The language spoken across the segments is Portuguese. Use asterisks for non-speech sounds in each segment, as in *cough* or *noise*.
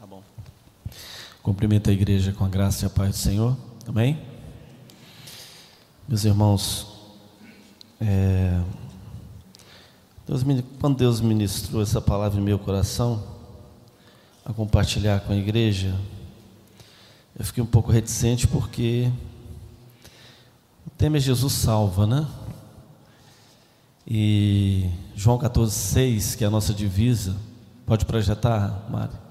Tá bom. Cumprimento a igreja com a graça e a paz do Senhor. Amém? Meus irmãos, é, Deus, quando Deus ministrou essa palavra em meu coração, a compartilhar com a igreja, eu fiquei um pouco reticente porque o tema é Jesus salva, né? E João 14,6, que é a nossa divisa, pode projetar, Mário?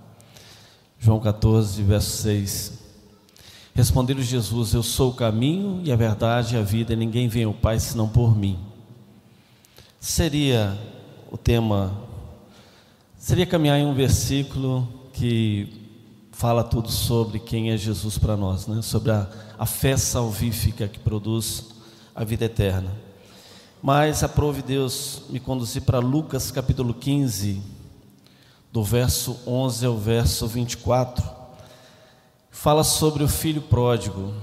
João 14, verso 6. Respondeu Jesus: Eu sou o caminho e a verdade e a vida, e ninguém vem ao Pai senão por mim. Seria o tema, seria caminhar em um versículo que fala tudo sobre quem é Jesus para nós, né? sobre a, a fé salvífica que produz a vida eterna. Mas aprove Deus me conduzir para Lucas capítulo 15, do verso 11 ao verso 24. Fala sobre o filho pródigo.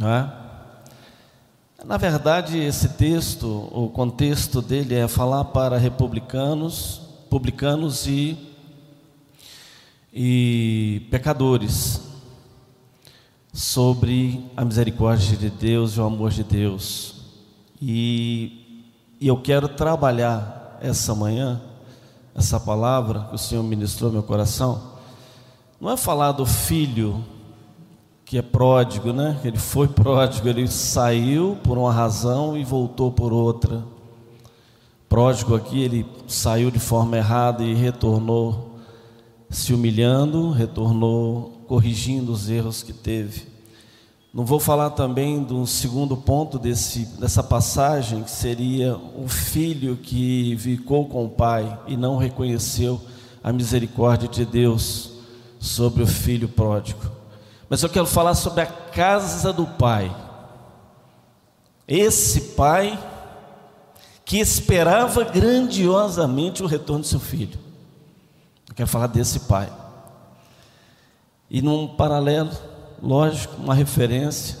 É? Na verdade, esse texto, o contexto dele é falar para republicanos, publicanos e, e pecadores sobre a misericórdia de Deus e o amor de Deus. E, e eu quero trabalhar essa manhã, essa palavra que o Senhor ministrou meu coração. Não é falar do filho que é pródigo, né? Ele foi pródigo, ele saiu por uma razão e voltou por outra. Pródigo aqui, ele saiu de forma errada e retornou se humilhando, retornou corrigindo os erros que teve. Não vou falar também do segundo ponto desse, dessa passagem, que seria o filho que ficou com o pai e não reconheceu a misericórdia de Deus sobre o filho pródigo. Mas eu quero falar sobre a casa do pai. Esse pai que esperava grandiosamente o retorno do seu filho. Eu quero falar desse pai. E num paralelo, lógico, uma referência.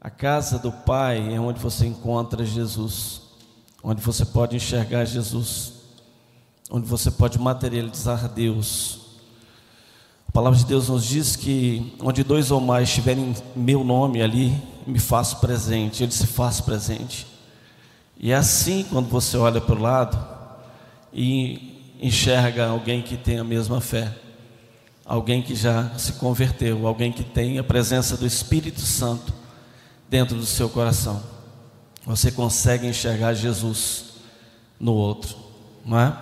A casa do Pai é onde você encontra Jesus, onde você pode enxergar Jesus, onde você pode materializar Deus. A palavra de Deus nos diz que onde dois ou mais estiverem meu nome ali, me faço presente, ele se faz presente. E é assim quando você olha para o lado e enxerga alguém que tem a mesma fé alguém que já se converteu, alguém que tem a presença do Espírito Santo dentro do seu coração. Você consegue enxergar Jesus no outro, não é?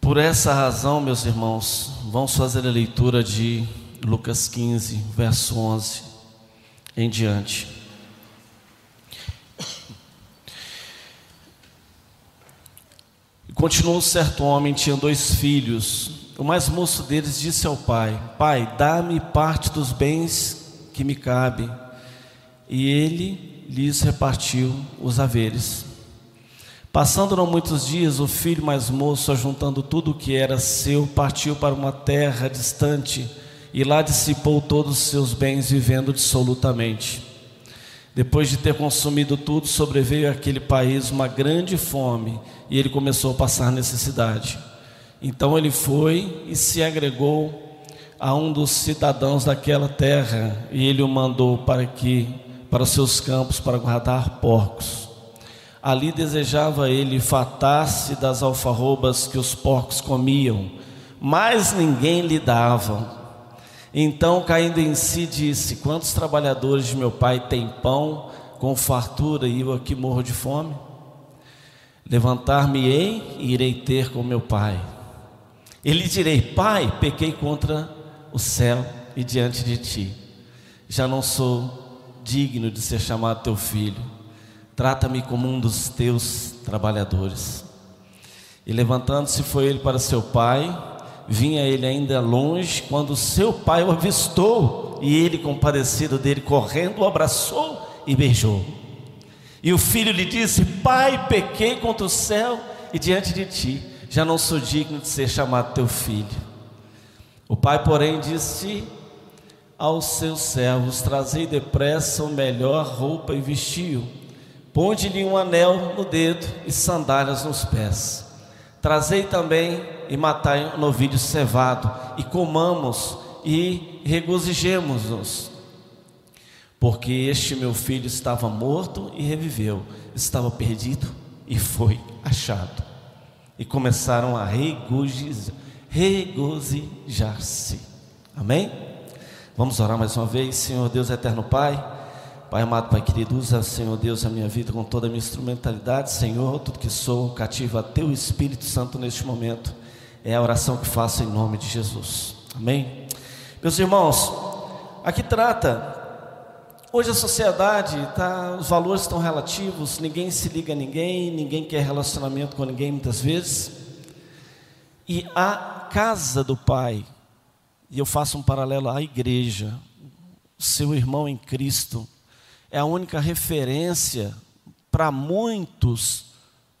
Por essa razão, meus irmãos, vamos fazer a leitura de Lucas 15, verso 11 em diante. Continuou certo homem, tinha dois filhos. O mais moço deles disse ao pai: Pai, dá-me parte dos bens que me cabe. E ele lhes repartiu os haveres. Passando não muitos dias, o filho mais moço, ajuntando tudo o que era seu, partiu para uma terra distante e lá dissipou todos os seus bens, vivendo dissolutamente. Depois de ter consumido tudo, sobreveio àquele país uma grande fome e ele começou a passar necessidade. Então ele foi e se agregou a um dos cidadãos daquela terra, e ele o mandou para que para os seus campos para guardar porcos. Ali desejava ele fatar-se das alfarrobas que os porcos comiam, mas ninguém lhe dava. Então, caindo em si, disse: Quantos trabalhadores de meu pai têm pão com fartura e eu aqui morro de fome? Levantar-me-ei e irei ter com meu pai ele direi: Pai, pequei contra o céu e diante de ti. Já não sou digno de ser chamado teu filho. Trata-me como um dos teus trabalhadores. E levantando-se foi ele para seu pai. Vinha ele ainda longe quando seu pai o avistou e ele, compadecido dele, correndo, o abraçou e beijou. E o filho lhe disse: Pai, pequei contra o céu e diante de ti já não sou digno de ser chamado teu filho. O pai, porém, disse aos seus servos: Trazei depressa o melhor roupa e vestiu, ponde-lhe um anel no dedo e sandálias nos pés. Trazei também e matai um novilho cevado, e comamos e regozijemos-nos. Porque este meu filho estava morto e reviveu, estava perdido e foi achado. E começaram a regozijar-se. Amém? Vamos orar mais uma vez, Senhor Deus eterno Pai. Pai amado, Pai querido, usa, Senhor Deus, a minha vida com toda a minha instrumentalidade, Senhor, tudo que sou, cativo a Teu Espírito Santo neste momento. É a oração que faço em nome de Jesus. Amém? Meus irmãos, aqui trata. Hoje a sociedade, tá, os valores estão relativos, ninguém se liga a ninguém, ninguém quer relacionamento com ninguém muitas vezes. E a casa do Pai, e eu faço um paralelo à igreja, seu irmão em Cristo, é a única referência para muitos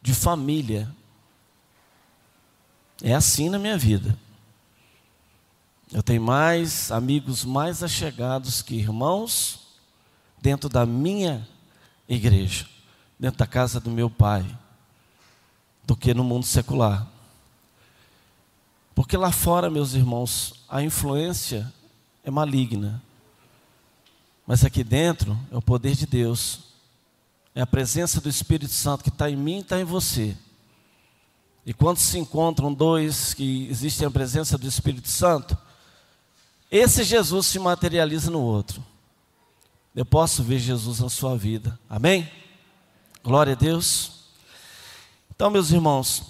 de família. É assim na minha vida. Eu tenho mais amigos mais achegados que irmãos dentro da minha igreja, dentro da casa do meu pai, do que no mundo secular. Porque lá fora, meus irmãos, a influência é maligna. Mas aqui dentro é o poder de Deus, é a presença do Espírito Santo que está em mim e está em você. E quando se encontram dois que existem a presença do Espírito Santo, esse Jesus se materializa no outro. Eu posso ver Jesus na sua vida. Amém? Glória a Deus. Então, meus irmãos,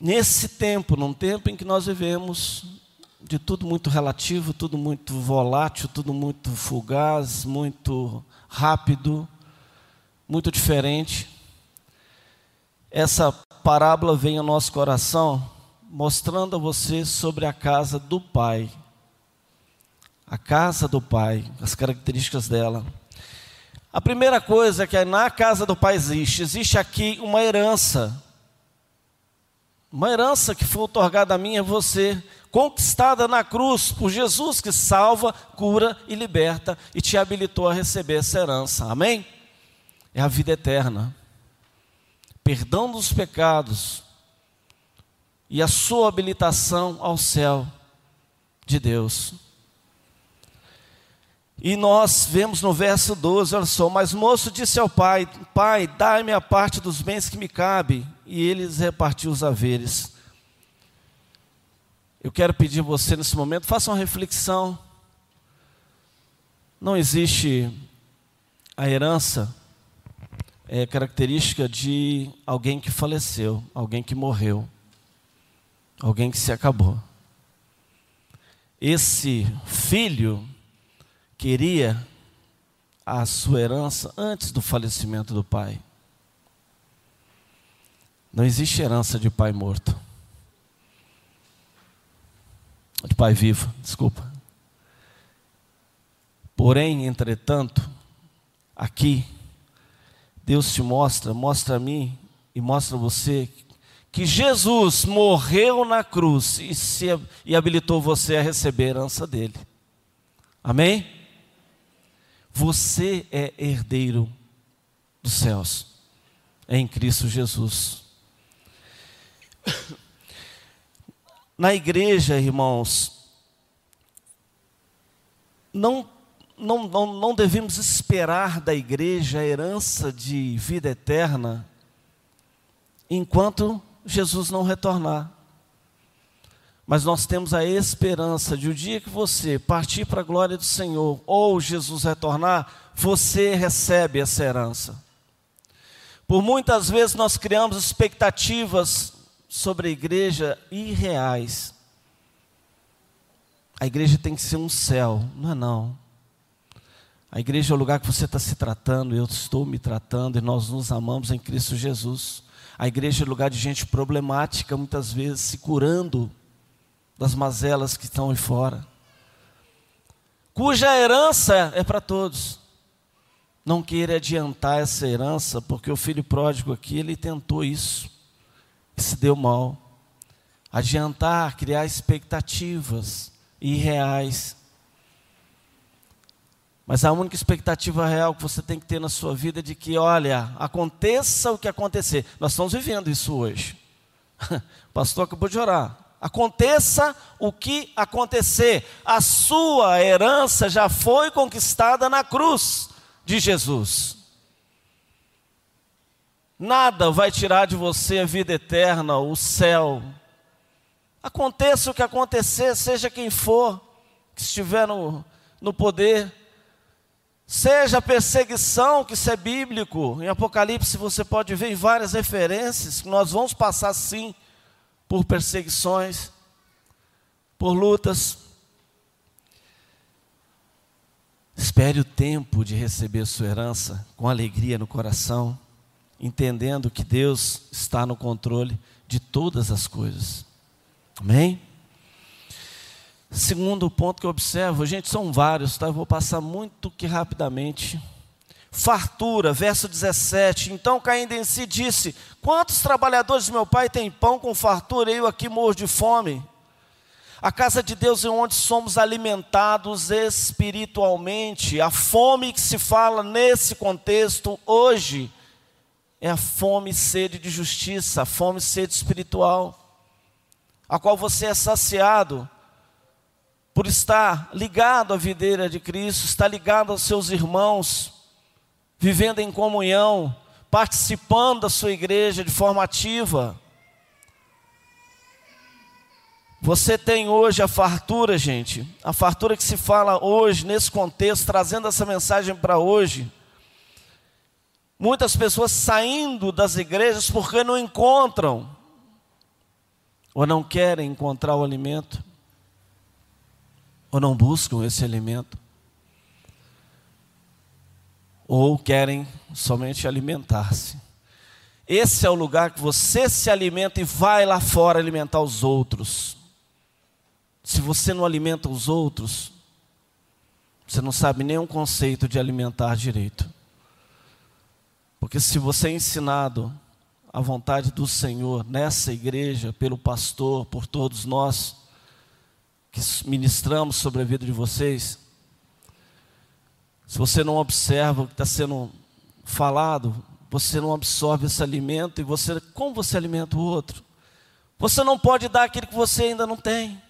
nesse tempo, num tempo em que nós vivemos, de tudo muito relativo, tudo muito volátil, tudo muito fugaz, muito rápido, muito diferente. Essa parábola vem ao nosso coração mostrando a você sobre a casa do Pai. A casa do Pai, as características dela. A primeira coisa é que na casa do Pai existe, existe aqui uma herança. Uma herança que foi otorgada a mim e a você, conquistada na cruz por Jesus que salva, cura e liberta e te habilitou a receber essa herança. Amém? É a vida eterna. Perdão dos pecados e a sua habilitação ao céu de Deus. E nós vemos no verso 12, olha só, mas moço disse ao pai: Pai, dai-me a parte dos bens que me cabe. E eles repartiu os haveres. Eu quero pedir você nesse momento, faça uma reflexão. Não existe a herança é característica de alguém que faleceu, alguém que morreu, alguém que se acabou. Esse filho queria a sua herança antes do falecimento do pai. Não existe herança de pai morto de pai vivo, desculpa. Porém, entretanto, aqui, Deus te mostra, mostra a mim e mostra a você que Jesus morreu na cruz e, se, e habilitou você a receber a herança dele. Amém? Você é herdeiro dos céus, em Cristo Jesus. Na igreja, irmãos, não, não, não, não devemos esperar da igreja a herança de vida eterna enquanto Jesus não retornar. Mas nós temos a esperança de o dia que você partir para a glória do Senhor ou Jesus retornar, você recebe essa herança. Por muitas vezes nós criamos expectativas sobre a igreja irreais. A igreja tem que ser um céu, não é não. A igreja é o lugar que você está se tratando, eu estou me tratando e nós nos amamos em Cristo Jesus. A igreja é lugar de gente problemática, muitas vezes se curando das mazelas que estão aí fora. Cuja herança é para todos. Não queira adiantar essa herança, porque o filho pródigo aqui, ele tentou isso e se deu mal. Adiantar, criar expectativas irreais. Mas a única expectativa real que você tem que ter na sua vida é de que, olha, aconteça o que acontecer. Nós estamos vivendo isso hoje. *laughs* O pastor acabou de orar. Aconteça o que acontecer, a sua herança já foi conquistada na cruz de Jesus. Nada vai tirar de você a vida eterna, o céu. Aconteça o que acontecer, seja quem for que estiver no, no poder, seja perseguição, que isso é bíblico. Em Apocalipse você pode ver em várias referências nós vamos passar sim por perseguições, por lutas. Espere o tempo de receber sua herança com alegria no coração, entendendo que Deus está no controle de todas as coisas. Amém? Segundo ponto que eu observo, gente, são vários, tá? Eu vou passar muito que rapidamente fartura, verso 17. Então caindo em si disse: Quantos trabalhadores meu pai têm pão com fartura e eu aqui morro de fome? A casa de Deus é onde somos alimentados espiritualmente. A fome que se fala nesse contexto hoje é a fome e sede de justiça, a fome e sede espiritual, a qual você é saciado por estar ligado à videira de Cristo, estar ligado aos seus irmãos, vivendo em comunhão, participando da sua igreja de forma ativa. Você tem hoje a fartura, gente, a fartura que se fala hoje, nesse contexto, trazendo essa mensagem para hoje. Muitas pessoas saindo das igrejas porque não encontram, ou não querem encontrar o alimento, ou não buscam esse alimento ou querem somente alimentar-se. Esse é o lugar que você se alimenta e vai lá fora alimentar os outros. Se você não alimenta os outros, você não sabe nem um conceito de alimentar direito. Porque se você é ensinado a vontade do Senhor nessa igreja, pelo pastor, por todos nós que ministramos sobre a vida de vocês, se você não observa o que está sendo falado, você não absorve esse alimento e você, como você alimenta o outro? Você não pode dar aquilo que você ainda não tem.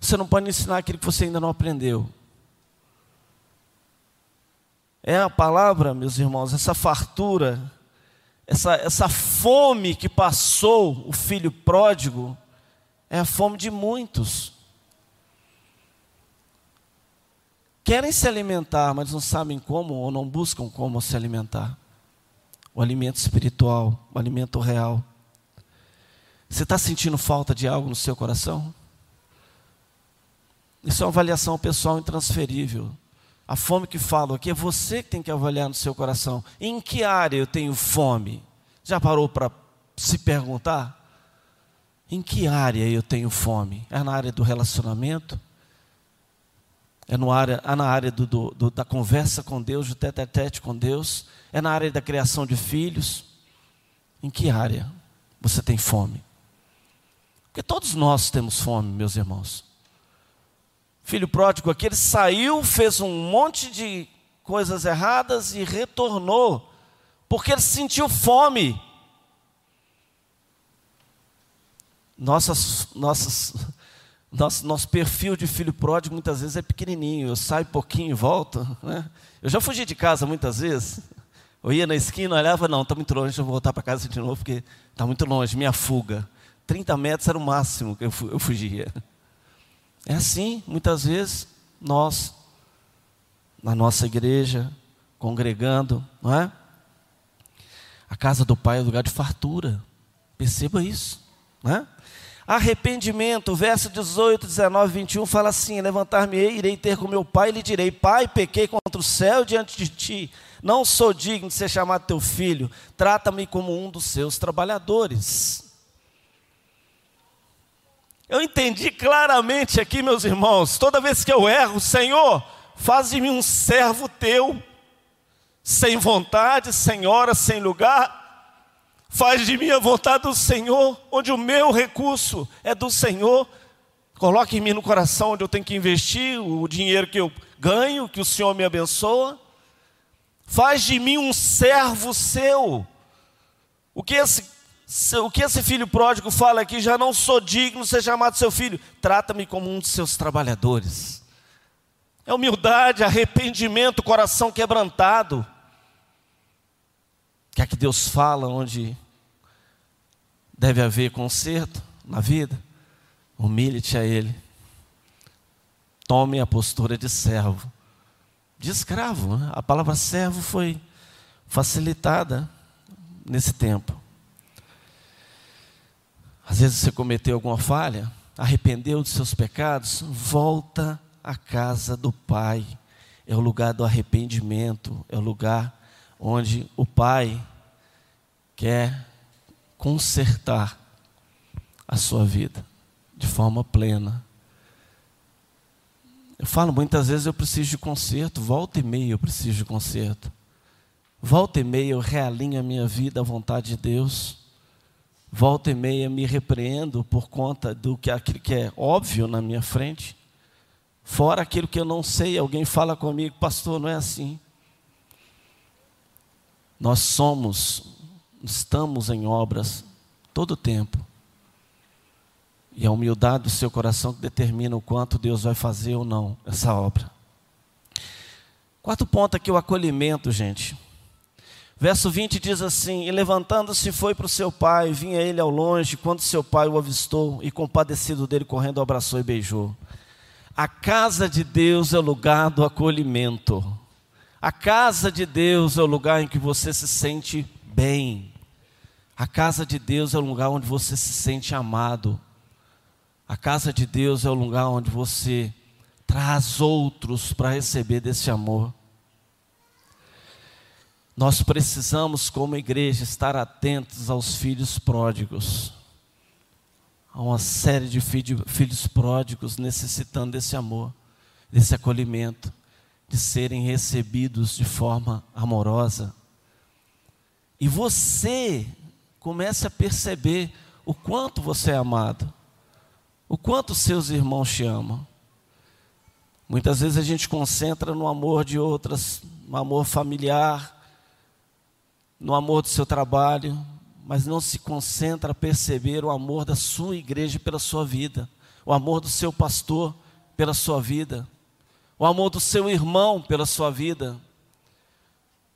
Você não pode ensinar aquilo que você ainda não aprendeu. É a palavra, meus irmãos, essa fartura, essa, essa fome que passou o filho pródigo, é a fome de muitos. Querem se alimentar, mas não sabem como ou não buscam como se alimentar. O alimento espiritual, o alimento real. Você está sentindo falta de algo no seu coração? Isso é uma avaliação pessoal intransferível. A fome que falo aqui é você que tem que avaliar no seu coração. Em que área eu tenho fome? Já parou para se perguntar? Em que área eu tenho fome? É na área do relacionamento? É no área, é na área do, do, do, da conversa com Deus, do tete a tete com Deus. É na área da criação de filhos. Em que área você tem fome? Porque todos nós temos fome, meus irmãos. Filho pródigo aqui, ele saiu, fez um monte de coisas erradas e retornou, porque ele sentiu fome. Nossas, nossas nosso, nosso perfil de filho pródigo muitas vezes é pequenininho. Eu saio pouquinho e volto. Né? Eu já fugi de casa muitas vezes. Eu ia na esquina, olhava, não, está muito longe, eu voltar para casa de novo, porque está muito longe, minha fuga. 30 metros era o máximo que eu, eu fugia. É assim, muitas vezes, nós, na nossa igreja, congregando, não é? A casa do Pai é lugar de fartura. Perceba isso, não é? Arrependimento, verso 18, 19, 21 fala assim: Levantar-me-ei, irei ter com meu pai e lhe direi: Pai, pequei contra o céu diante de ti, não sou digno de ser chamado teu filho, trata-me como um dos seus trabalhadores. Eu entendi claramente aqui, meus irmãos, toda vez que eu erro, Senhor, faz de mim um servo teu, sem vontade, sem hora, sem lugar, Faz de mim a vontade do Senhor, onde o meu recurso é do Senhor. Coloque em mim no coração onde eu tenho que investir o dinheiro que eu ganho, que o Senhor me abençoa. Faz de mim um servo seu. O que esse o que esse filho pródigo fala aqui, já não sou digno de ser chamado seu filho, trata-me como um de seus trabalhadores. É humildade, arrependimento, coração quebrantado. Que é que Deus fala onde deve haver conserto na vida? Humilhe-te a Ele. Tome a postura de servo, de escravo. Né? A palavra servo foi facilitada nesse tempo. Às vezes você cometeu alguma falha, arrependeu dos seus pecados, volta à casa do Pai. É o lugar do arrependimento, é o lugar onde o Pai quer consertar a sua vida de forma plena. Eu falo muitas vezes eu preciso de conserto, volta e meia eu preciso de conserto. Volta e meia eu realinho a minha vida à vontade de Deus. Volta e meia me repreendo por conta do que aquilo que é óbvio na minha frente. Fora aquilo que eu não sei, alguém fala comigo, pastor, não é assim. Nós somos, estamos em obras todo o tempo. E a humildade do seu coração que determina o quanto Deus vai fazer ou não essa obra. Quarto ponto aqui, o acolhimento, gente. Verso 20 diz assim: E levantando-se foi para o seu pai, vinha ele ao longe, quando seu pai o avistou, e compadecido dele, correndo, abraçou e beijou. A casa de Deus é o lugar do acolhimento. A casa de Deus é o lugar em que você se sente bem. A casa de Deus é o lugar onde você se sente amado. A casa de Deus é o lugar onde você traz outros para receber desse amor. Nós precisamos, como igreja, estar atentos aos filhos pródigos. Há uma série de filhos pródigos necessitando desse amor, desse acolhimento, de serem recebidos de forma amorosa. E você comece a perceber o quanto você é amado, o quanto seus irmãos te amam. Muitas vezes a gente concentra no amor de outras, no amor familiar, no amor do seu trabalho, mas não se concentra a perceber o amor da sua igreja pela sua vida, o amor do seu pastor pela sua vida, o amor do seu irmão pela sua vida.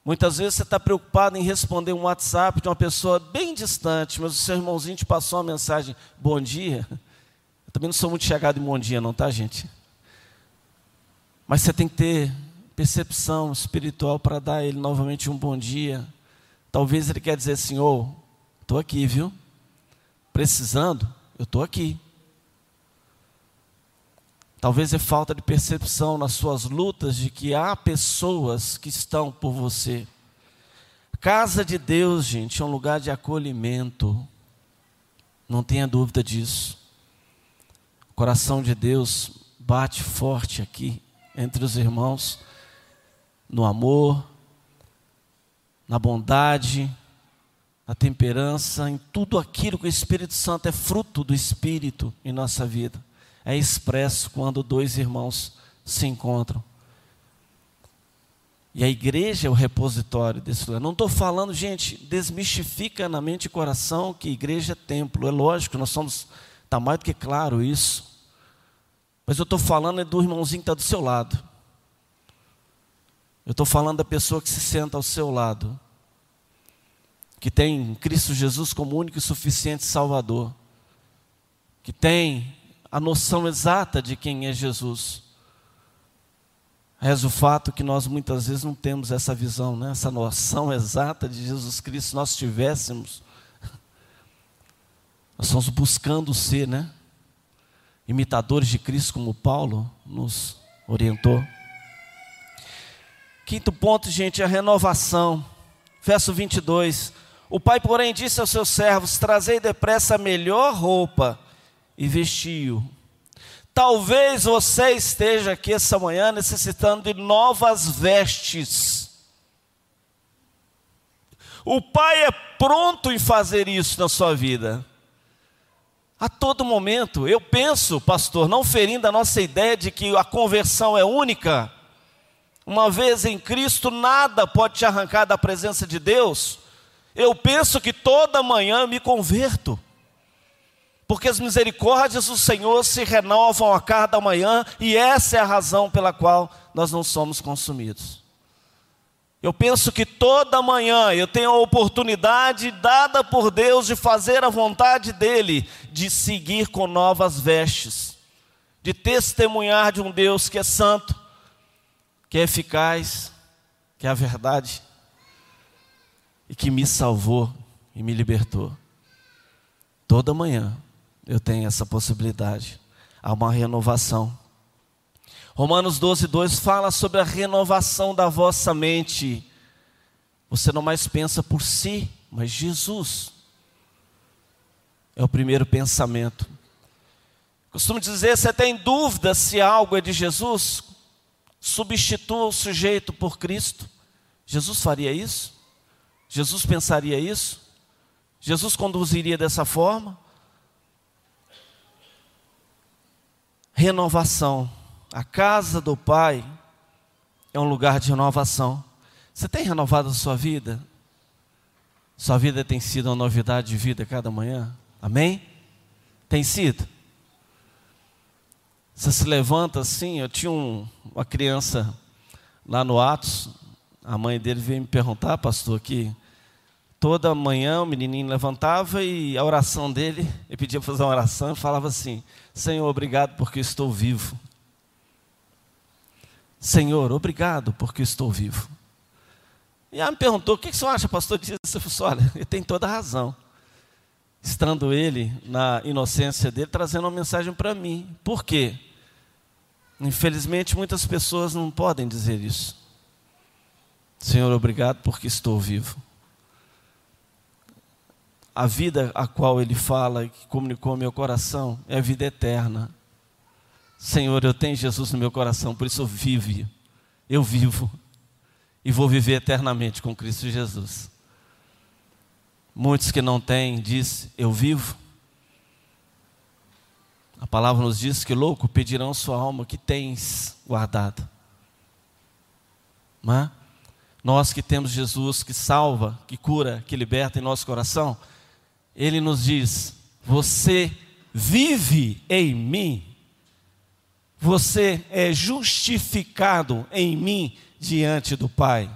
Muitas vezes você está preocupado em responder um WhatsApp de uma pessoa bem distante, mas o seu irmãozinho te passou uma mensagem, bom dia. Eu também não sou muito chegado em bom dia, não, tá, gente? Mas você tem que ter percepção espiritual para dar a ele novamente um bom dia Talvez ele quer dizer assim, estou aqui, viu? Precisando, eu estou aqui. Talvez é falta de percepção nas suas lutas de que há pessoas que estão por você. Casa de Deus, gente, é um lugar de acolhimento. Não tenha dúvida disso. O coração de Deus bate forte aqui entre os irmãos, no amor, na bondade, na temperança, em tudo aquilo que o Espírito Santo é fruto do Espírito em nossa vida. É expresso quando dois irmãos se encontram. E a igreja é o repositório desse lugar. Não estou falando, gente, desmistifica na mente e coração que igreja é templo. É lógico, nós somos, está mais do que claro isso. Mas eu estou falando é do irmãozinho que está do seu lado. Eu estou falando da pessoa que se senta ao seu lado, que tem Cristo Jesus como único e suficiente Salvador, que tem a noção exata de quem é Jesus. Reza o fato que nós muitas vezes não temos essa visão, né? essa noção exata de Jesus Cristo, se nós tivéssemos, *laughs* nós estamos buscando ser, né? Imitadores de Cristo, como Paulo nos orientou. Quinto ponto, gente, é a renovação. Verso 22. O pai, porém, disse aos seus servos: Trazei depressa a melhor roupa e vestiu. Talvez você esteja aqui essa manhã necessitando de novas vestes. O pai é pronto em fazer isso na sua vida. A todo momento, eu penso, pastor, não ferindo a nossa ideia de que a conversão é única, uma vez em Cristo, nada pode te arrancar da presença de Deus. Eu penso que toda manhã me converto, porque as misericórdias do Senhor se renovam a cada manhã, e essa é a razão pela qual nós não somos consumidos. Eu penso que toda manhã eu tenho a oportunidade dada por Deus de fazer a vontade dEle, de seguir com novas vestes, de testemunhar de um Deus que é santo, que é eficaz, que é a verdade e que me salvou e me libertou. Toda manhã eu tenho essa possibilidade. Há uma renovação. Romanos 12, 2 fala sobre a renovação da vossa mente. Você não mais pensa por si, mas Jesus. É o primeiro pensamento. Costumo dizer: você tem dúvida se algo é de Jesus? Substitua o sujeito por Cristo. Jesus faria isso? Jesus pensaria isso? Jesus conduziria dessa forma? Renovação. A casa do Pai é um lugar de renovação. Você tem renovado a sua vida? Sua vida tem sido uma novidade de vida cada manhã? Amém? Tem sido? Você se levanta assim. Eu tinha um, uma criança lá no Atos, a mãe dele veio me perguntar, pastor, que toda manhã o menininho levantava e a oração dele, ele pedia para fazer uma oração e falava assim: Senhor, obrigado porque estou vivo. Senhor, obrigado porque estou vivo. E ela me perguntou: o que, você acha, pastor? Disso? Eu falei, olha, ele tem toda a razão. Estando ele na inocência dele, trazendo uma mensagem para mim. Por quê? Infelizmente, muitas pessoas não podem dizer isso. Senhor, obrigado porque estou vivo a vida a qual ele fala, que comunicou ao meu coração, é a vida eterna. Senhor, eu tenho Jesus no meu coração, por isso eu vivo, eu vivo e vou viver eternamente com Cristo Jesus. Muitos que não têm, diz, eu vivo. A palavra nos diz que louco pedirão sua alma que tens guardado. É? Nós que temos Jesus que salva, que cura, que liberta em nosso coração, ele nos diz: Você vive em mim, você é justificado em mim diante do Pai.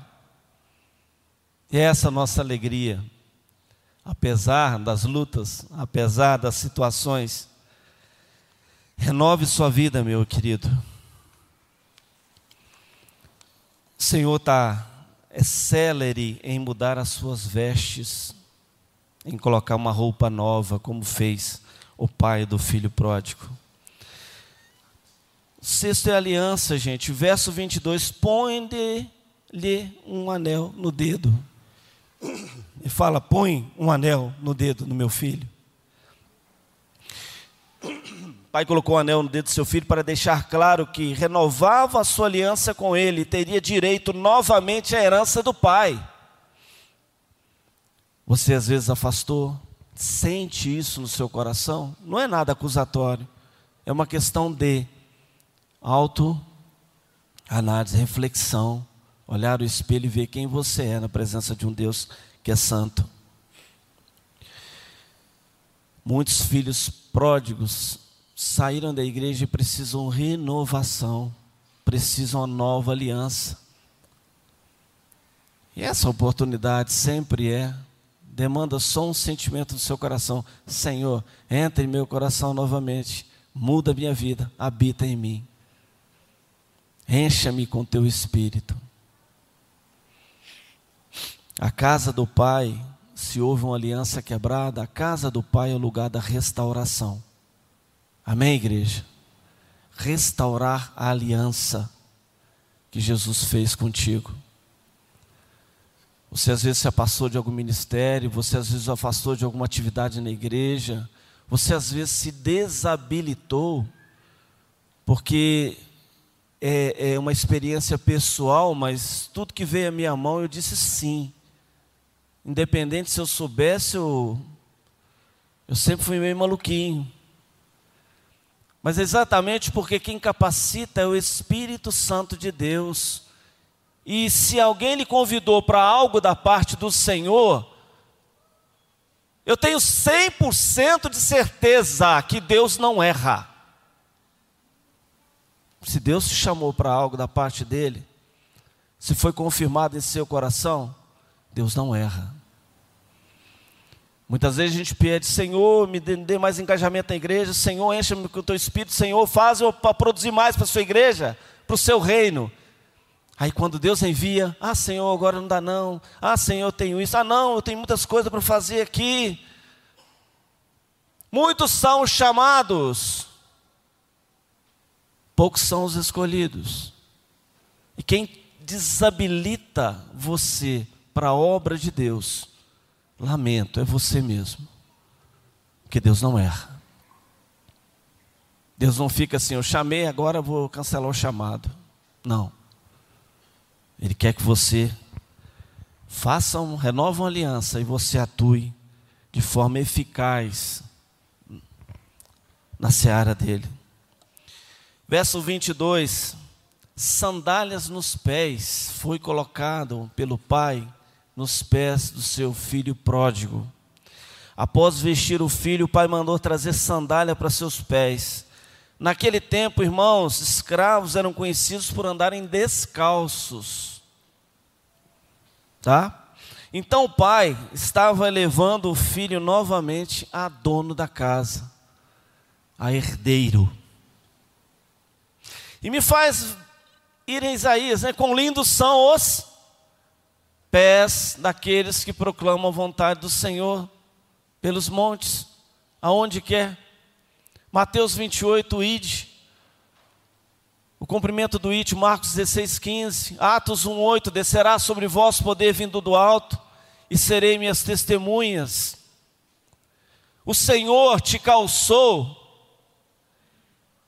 E essa é a nossa alegria, apesar das lutas, apesar das situações. Renove sua vida, meu querido. O Senhor está é célere em mudar as suas vestes em colocar uma roupa nova, como fez o pai do filho pródigo. Sexto é aliança, gente. Verso 22, põe-lhe um anel no dedo. E fala, põe um anel no dedo do meu filho. O pai colocou o um anel no dedo do seu filho para deixar claro que renovava a sua aliança com ele teria direito novamente à herança do pai. Você às vezes afastou, sente isso no seu coração, não é nada acusatório, é uma questão de auto análise, reflexão, olhar o espelho e ver quem você é na presença de um Deus que é santo. Muitos filhos pródigos saíram da igreja e precisam renovação, precisam uma nova aliança. E essa oportunidade sempre é demanda só um sentimento do seu coração: Senhor, entra em meu coração novamente, muda minha vida, habita em mim. Encha-me com teu espírito. A casa do Pai, se houve uma aliança quebrada, a casa do Pai é o lugar da restauração. Amém, igreja? Restaurar a aliança que Jesus fez contigo. Você às vezes se afastou de algum ministério, você às vezes se afastou de alguma atividade na igreja, você às vezes se desabilitou, porque é, é uma experiência pessoal, mas tudo que veio à minha mão eu disse sim. Independente se eu soubesse, eu, eu sempre fui meio maluquinho. Mas exatamente porque quem capacita é o Espírito Santo de Deus. E se alguém lhe convidou para algo da parte do Senhor, Eu tenho 100% de certeza que Deus não erra. Se Deus te chamou para algo da parte dele, se foi confirmado em seu coração, Deus não erra. Muitas vezes a gente pede, Senhor, me dê mais engajamento na igreja, Senhor, encha-me com o teu espírito, Senhor, faz eu para produzir mais para a sua igreja, para o seu reino. Aí quando Deus envia, ah Senhor, agora não dá não, ah Senhor, eu tenho isso, ah não, eu tenho muitas coisas para fazer aqui. Muitos são os chamados, poucos são os escolhidos. E quem desabilita você para a obra de Deus, lamento, é você mesmo. Porque Deus não erra. Deus não fica assim, eu chamei, agora vou cancelar o chamado. Não. Ele quer que você faça um, renova uma aliança e você atue de forma eficaz na seara dele. Verso 22, sandálias nos pés foi colocado pelo pai nos pés do seu filho pródigo. Após vestir o filho, o pai mandou trazer sandália para seus pés. Naquele tempo, irmãos, escravos eram conhecidos por andarem descalços. Tá? Então o pai estava levando o filho novamente a dono da casa, a herdeiro. E me faz ir em Isaías, né? Quão lindos são os pés daqueles que proclamam a vontade do Senhor pelos montes, aonde quer. Mateus 28, id. O cumprimento do it, Marcos 16, 15. Atos 1, 8. Descerá sobre vós poder vindo do alto, e serei minhas testemunhas. O Senhor te calçou,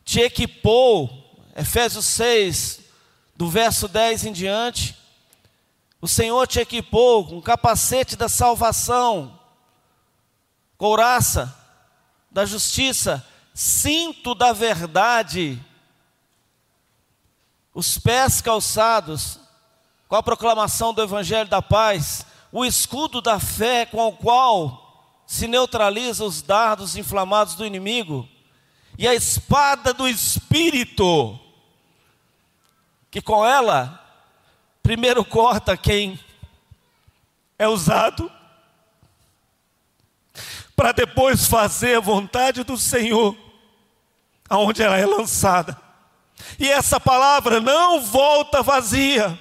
te equipou. Efésios 6, do verso 10 em diante, o Senhor te equipou com capacete da salvação, couraça da justiça, cinto da verdade, os pés calçados com a proclamação do Evangelho da paz, o escudo da fé com o qual se neutraliza os dardos inflamados do inimigo, e a espada do Espírito, que com ela, primeiro corta quem é usado, para depois fazer a vontade do Senhor, aonde ela é lançada. E essa palavra não volta vazia.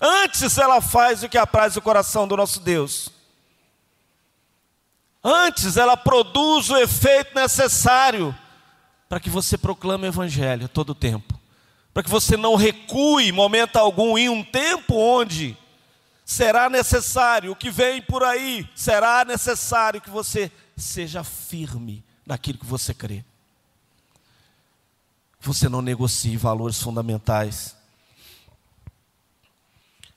Antes ela faz o que apraz o coração do nosso Deus. Antes ela produz o efeito necessário para que você proclame o Evangelho todo o tempo para que você não recue momento algum em um tempo onde será necessário, o que vem por aí, será necessário que você seja firme naquilo que você crê. Você não negocie valores fundamentais.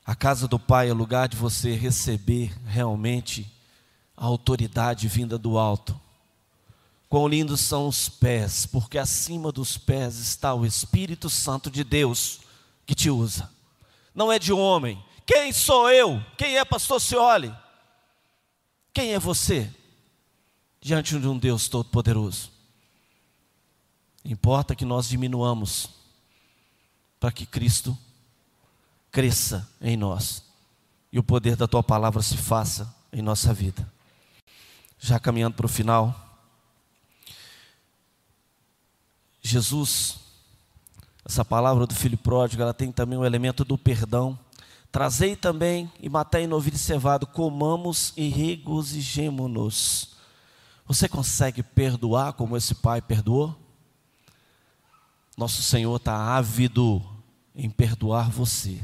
A casa do Pai é lugar de você receber realmente a autoridade vinda do alto. Quão lindos são os pés, porque acima dos pés está o Espírito Santo de Deus que te usa. Não é de homem. Quem sou eu? Quem é pastor Cioli? Quem é você? Diante de um Deus todo-poderoso. Importa que nós diminuamos para que Cristo cresça em nós e o poder da tua palavra se faça em nossa vida. Já caminhando para o final. Jesus, essa palavra do filho pródigo, ela tem também o elemento do perdão. Trazei também e matei novilho cevado, comamos e regozijemo-nos. Você consegue perdoar como esse pai perdoou? Nosso Senhor está ávido em perdoar você.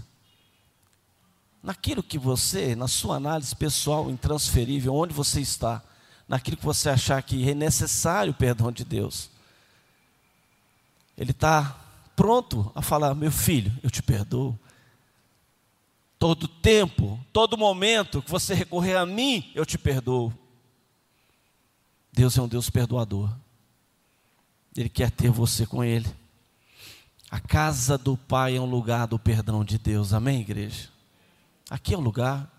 Naquilo que você, na sua análise pessoal, intransferível, onde você está, naquilo que você achar que é necessário o perdão de Deus, ele está pronto a falar: meu filho, eu te perdoo. Todo tempo, todo momento que você recorrer a mim, eu te perdoo. Deus é um Deus perdoador. Ele quer ter você com Ele. A casa do Pai é um lugar do perdão de Deus. Amém, igreja? Aqui é o lugar.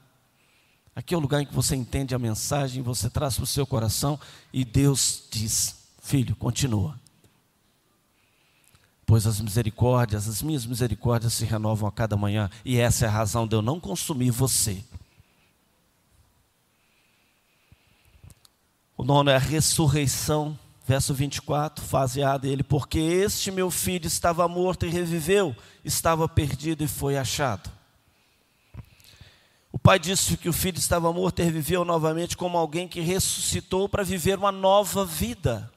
Aqui é o lugar em que você entende a mensagem, você traz para o seu coração e Deus diz: Filho, continua. Pois as misericórdias, as minhas misericórdias se renovam a cada manhã, e essa é a razão de eu não consumir você. O nono é a ressurreição, verso 24, faseado ele, porque este meu filho estava morto e reviveu, estava perdido e foi achado. O pai disse que o filho estava morto e reviveu novamente como alguém que ressuscitou para viver uma nova vida.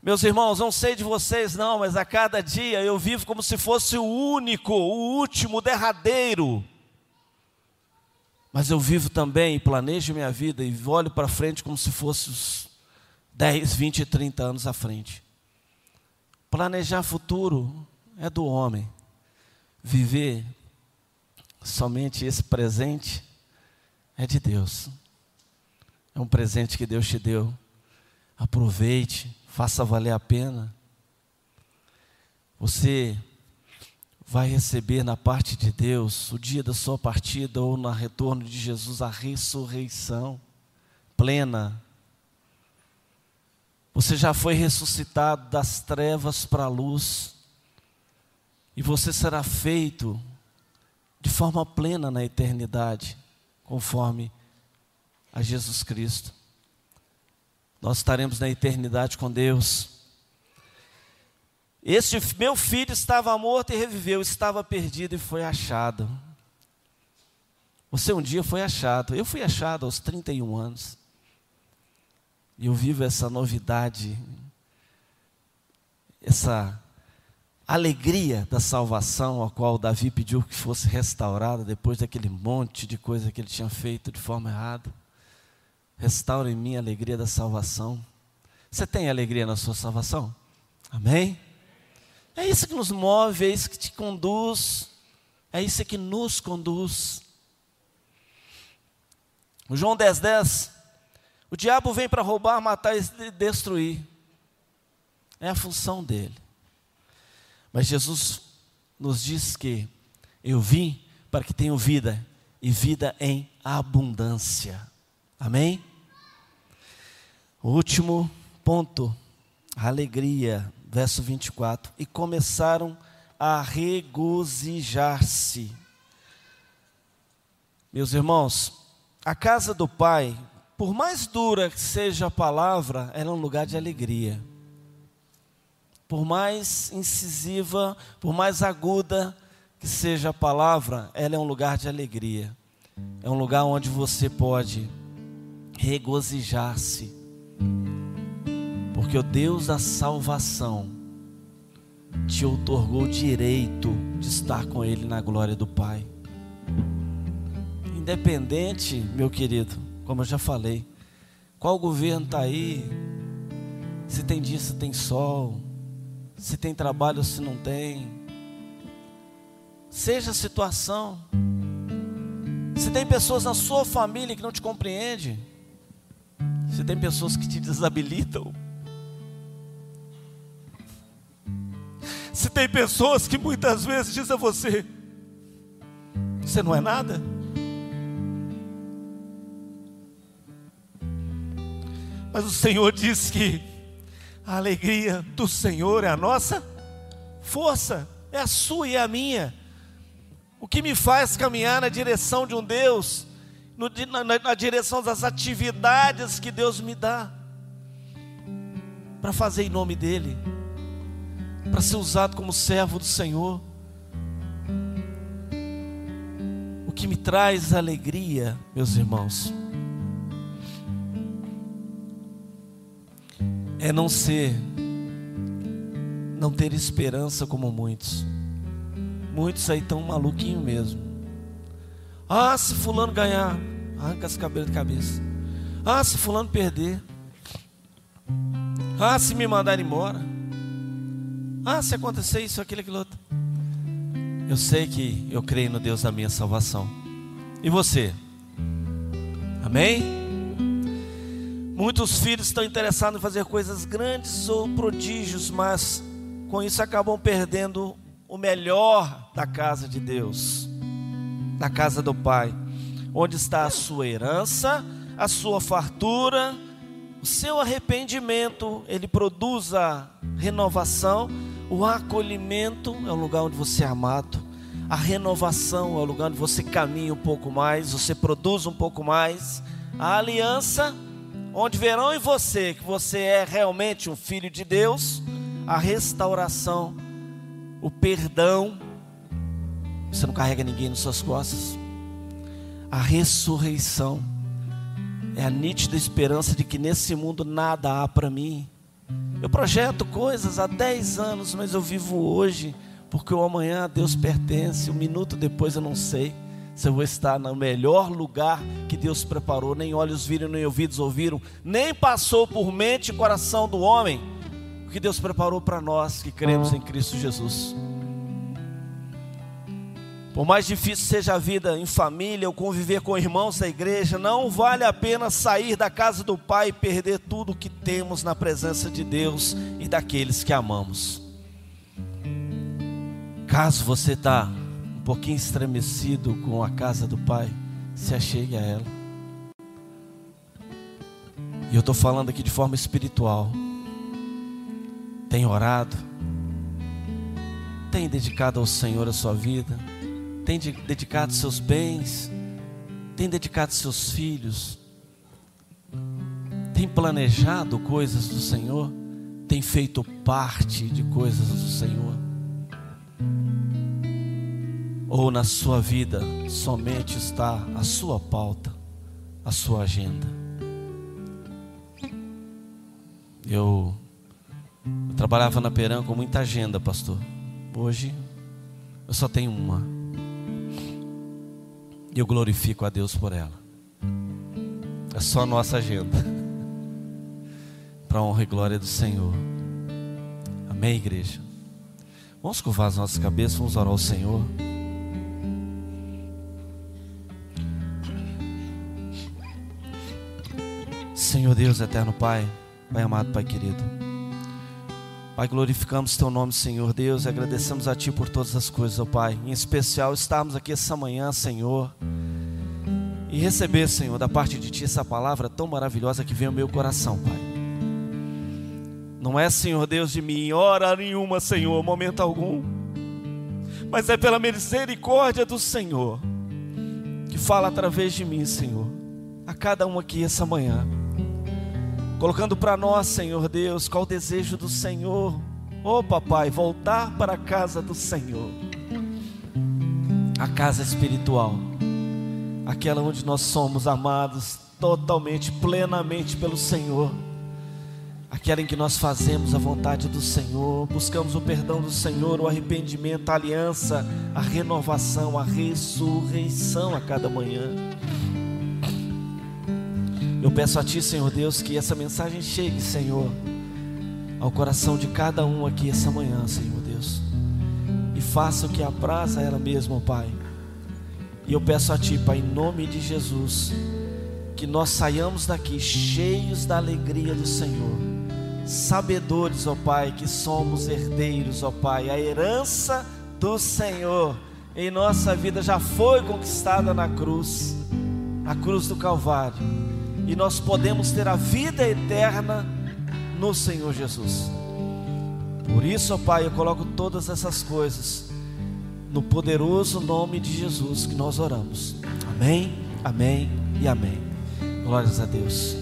Meus irmãos, não sei de vocês não, mas a cada dia eu vivo como se fosse o único, o último, o derradeiro. Mas eu vivo também, planejo minha vida e olho para frente como se fosse os 10, 20, 30 anos à frente. Planejar futuro é do homem. Viver somente esse presente é de Deus. É um presente que Deus te deu. Aproveite, faça valer a pena. Você vai receber na parte de Deus, o dia da sua partida ou no retorno de Jesus, a ressurreição plena. Você já foi ressuscitado das trevas para a luz, e você será feito de forma plena na eternidade, conforme a Jesus Cristo. Nós estaremos na eternidade com Deus. Este meu filho estava morto e reviveu, estava perdido e foi achado. Você um dia foi achado, eu fui achado aos 31 anos. E eu vivo essa novidade, essa alegria da salvação, a qual Davi pediu que fosse restaurada depois daquele monte de coisa que ele tinha feito de forma errada. Restaura em mim a alegria da salvação. Você tem alegria na sua salvação? Amém? É isso que nos move, é isso que te conduz, é isso que nos conduz. João 10,10, 10, o diabo vem para roubar, matar e destruir. É a função dele. Mas Jesus nos diz que eu vim para que tenham vida e vida em abundância. Amém? O último ponto, a alegria, verso 24. E começaram a regozijar-se. Meus irmãos, a casa do Pai, por mais dura que seja a palavra, ela é um lugar de alegria por mais incisiva, por mais aguda que seja a palavra, ela é um lugar de alegria. É um lugar onde você pode regozijar-se. Porque o Deus da salvação te otorgou o direito de estar com Ele na glória do Pai. Independente, meu querido, como eu já falei, qual governo está aí, se tem dia, se tem sol, se tem trabalho ou se não tem. Seja a situação. Se tem pessoas na sua família que não te compreendem. Se tem pessoas que te desabilitam. Se tem pessoas que muitas vezes dizem a você: Você não é nada. Mas o Senhor diz que a alegria do Senhor é a nossa força, é a sua e a minha. O que me faz caminhar na direção de um Deus, no, na, na direção das atividades que Deus me dá, para fazer em nome dEle, para ser usado como servo do Senhor. O que me traz alegria, meus irmãos, é não ser, não ter esperança como muitos. Muitos aí estão maluquinho mesmo. Ah, se fulano ganhar, arranca as cabelos de cabeça. Ah, se fulano perder. Ah, se me mandar embora. Ah, se acontecer isso, aquilo, aquilo outro. Eu sei que eu creio no Deus da minha salvação. E você? Amém? Muitos filhos estão interessados em fazer coisas grandes ou prodígios, mas com isso acabam perdendo o melhor da casa de Deus, da casa do Pai. onde está a sua herança, a sua fartura, o seu arrependimento, ele produz a renovação, o acolhimento é o lugar onde você é amado, a renovação é o lugar onde você caminha um pouco mais, você produz um pouco mais, a aliança, onde verão em você que você é realmente um filho de Deus, a restauração, o perdão, você não carrega ninguém nas suas costas, a ressurreição, é a nítida esperança de que nesse mundo nada há para mim. Eu projeto coisas há 10 anos, mas eu vivo hoje, porque o amanhã a Deus pertence, um minuto depois eu não sei se eu vou estar no melhor lugar que Deus preparou, nem olhos viram, nem ouvidos ouviram, nem passou por mente e coração do homem o que Deus preparou para nós que cremos em Cristo Jesus. Por mais difícil seja a vida em família ou conviver com irmãos da igreja, não vale a pena sair da casa do Pai e perder tudo o que temos na presença de Deus e daqueles que amamos. Caso você está um pouquinho estremecido com a casa do Pai, se achegue a ela. E eu estou falando aqui de forma espiritual. Tem orado? Tem dedicado ao Senhor a sua vida? Tem dedicado seus bens, tem dedicado seus filhos, tem planejado coisas do Senhor, tem feito parte de coisas do Senhor. Ou na sua vida somente está a sua pauta, a sua agenda. Eu, eu trabalhava na Peran com muita agenda, pastor. Hoje eu só tenho uma. E eu glorifico a Deus por ela. É só nossa agenda. *laughs* Para a honra e glória do Senhor. Amém, igreja? Vamos curvar as nossas cabeças, vamos orar ao Senhor. Senhor Deus, eterno Pai, Pai amado, Pai querido. Pai, glorificamos Teu nome, Senhor Deus, e agradecemos a Ti por todas as coisas, ó Pai. Em especial, estarmos aqui essa manhã, Senhor, e receber, Senhor, da parte de Ti essa palavra tão maravilhosa que vem ao meu coração, Pai. Não é, Senhor Deus, de mim, hora nenhuma, Senhor, momento algum, mas é pela misericórdia do Senhor, que fala através de mim, Senhor, a cada um aqui essa manhã colocando para nós, Senhor Deus, qual o desejo do Senhor. Oh, papai, voltar para a casa do Senhor, a casa espiritual, aquela onde nós somos amados totalmente, plenamente pelo Senhor, aquela em que nós fazemos a vontade do Senhor, buscamos o perdão do Senhor, o arrependimento, a aliança, a renovação, a ressurreição a cada manhã. Eu peço a Ti, Senhor Deus, que essa mensagem chegue, Senhor, ao coração de cada um aqui essa manhã, Senhor Deus, e faça o que apraz a ela mesma, Pai. E eu peço a Ti, Pai, em nome de Jesus, que nós saiamos daqui cheios da alegria do Senhor, sabedores, ó Pai, que somos herdeiros, ó Pai, a herança do Senhor. Em nossa vida já foi conquistada na cruz, na cruz do Calvário e nós podemos ter a vida eterna no Senhor Jesus. Por isso, ó Pai, eu coloco todas essas coisas no poderoso nome de Jesus que nós oramos. Amém, amém e amém. Glórias a Deus.